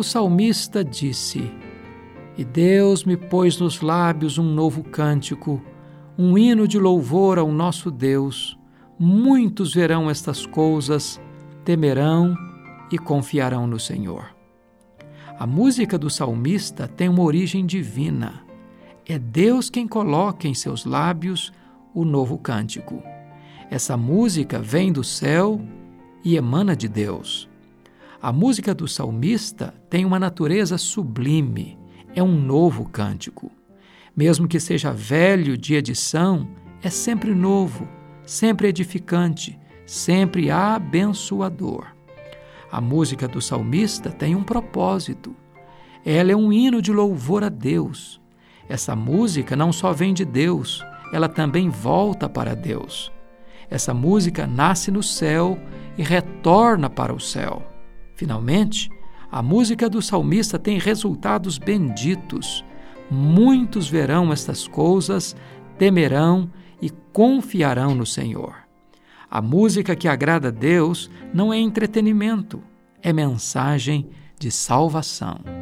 O salmista disse: E Deus me pôs nos lábios um novo cântico, um hino de louvor ao nosso Deus. Muitos verão estas coisas, temerão e confiarão no Senhor. A música do salmista tem uma origem divina. É Deus quem coloca em seus lábios o novo cântico. Essa música vem do céu e emana de Deus. A música do salmista tem uma natureza sublime, é um novo cântico. Mesmo que seja velho de edição, é sempre novo, sempre edificante, sempre abençoador. A música do salmista tem um propósito. Ela é um hino de louvor a Deus. Essa música não só vem de Deus, ela também volta para Deus. Essa música nasce no céu e retorna para o céu. Finalmente, a música do salmista tem resultados benditos. Muitos verão estas coisas, temerão e confiarão no Senhor. A música que agrada a Deus não é entretenimento, é mensagem de salvação.